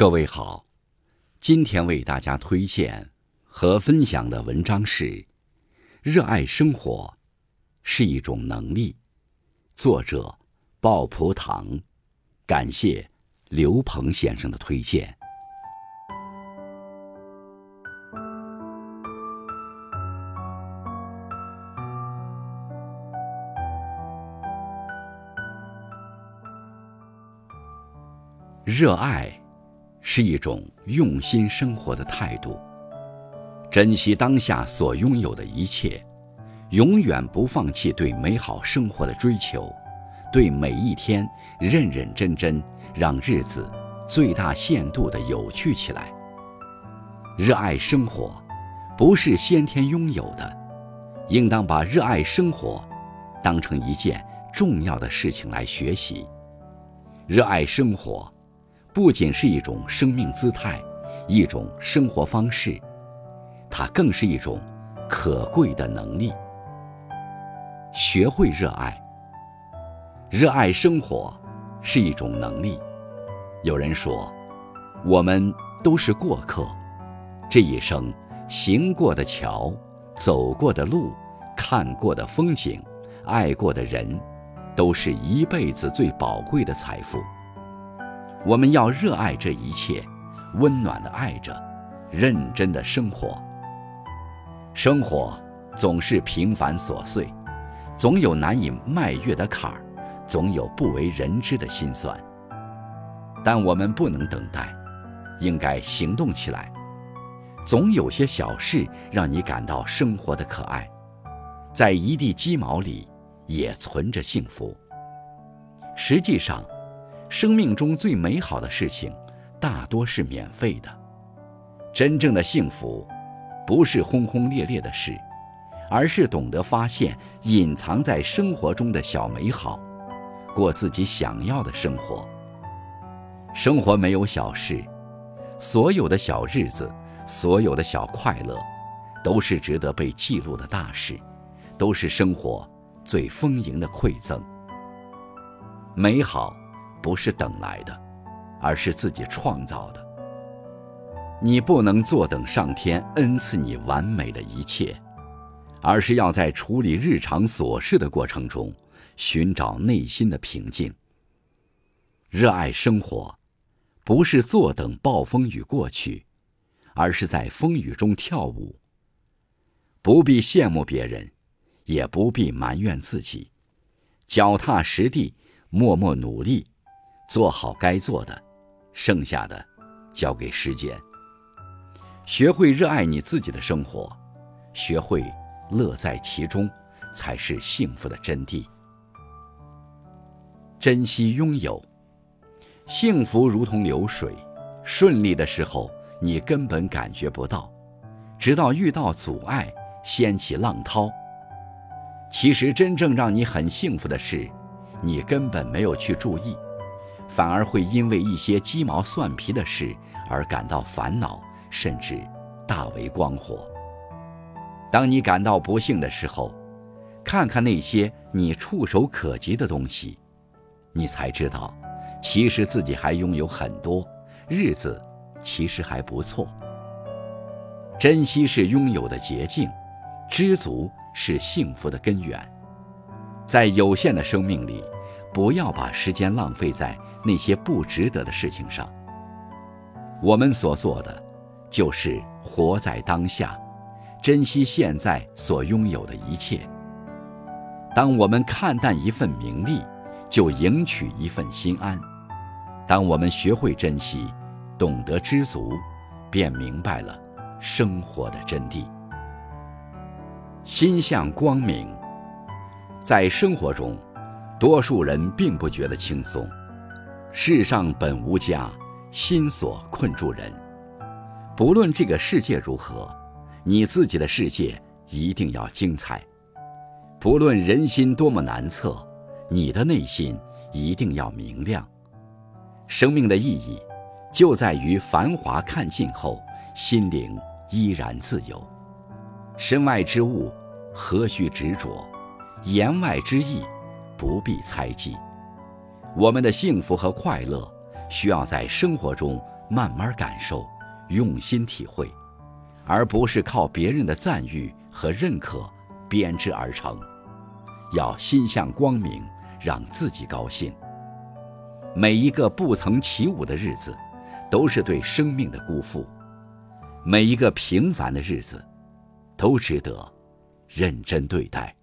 各位好，今天为大家推荐和分享的文章是《热爱生活是一种能力》，作者鲍普堂，感谢刘鹏先生的推荐。热爱。是一种用心生活的态度，珍惜当下所拥有的一切，永远不放弃对美好生活的追求，对每一天认认真真，让日子最大限度的有趣起来。热爱生活，不是先天拥有的，应当把热爱生活当成一件重要的事情来学习。热爱生活。不仅是一种生命姿态，一种生活方式，它更是一种可贵的能力。学会热爱，热爱生活是一种能力。有人说，我们都是过客，这一生行过的桥、走过的路、看过的风景、爱过的人，都是一辈子最宝贵的财富。我们要热爱这一切，温暖的爱着，认真的生活。生活总是平凡琐碎，总有难以迈越的坎儿，总有不为人知的辛酸。但我们不能等待，应该行动起来。总有些小事让你感到生活的可爱，在一地鸡毛里也存着幸福。实际上。生命中最美好的事情，大多是免费的。真正的幸福，不是轰轰烈烈的事，而是懂得发现隐藏在生活中的小美好，过自己想要的生活。生活没有小事，所有的小日子，所有的小快乐，都是值得被记录的大事，都是生活最丰盈的馈赠。美好。不是等来的，而是自己创造的。你不能坐等上天恩赐你完美的一切，而是要在处理日常琐事的过程中，寻找内心的平静。热爱生活，不是坐等暴风雨过去，而是在风雨中跳舞。不必羡慕别人，也不必埋怨自己，脚踏实地，默默努力。做好该做的，剩下的交给时间。学会热爱你自己的生活，学会乐在其中，才是幸福的真谛。珍惜拥有，幸福如同流水，顺利的时候你根本感觉不到，直到遇到阻碍，掀起浪涛。其实真正让你很幸福的事，你根本没有去注意。反而会因为一些鸡毛蒜皮的事而感到烦恼，甚至大为光火。当你感到不幸的时候，看看那些你触手可及的东西，你才知道，其实自己还拥有很多，日子其实还不错。珍惜是拥有的捷径，知足是幸福的根源。在有限的生命里，不要把时间浪费在。那些不值得的事情上，我们所做的，就是活在当下，珍惜现在所拥有的一切。当我们看淡一份名利，就赢取一份心安；当我们学会珍惜，懂得知足，便明白了生活的真谛。心向光明，在生活中，多数人并不觉得轻松。世上本无家，心所困住人。不论这个世界如何，你自己的世界一定要精彩。不论人心多么难测，你的内心一定要明亮。生命的意义，就在于繁华看尽后，心灵依然自由。身外之物，何须执着？言外之意，不必猜忌。我们的幸福和快乐，需要在生活中慢慢感受，用心体会，而不是靠别人的赞誉和认可编织而成。要心向光明，让自己高兴。每一个不曾起舞的日子，都是对生命的辜负；每一个平凡的日子，都值得认真对待。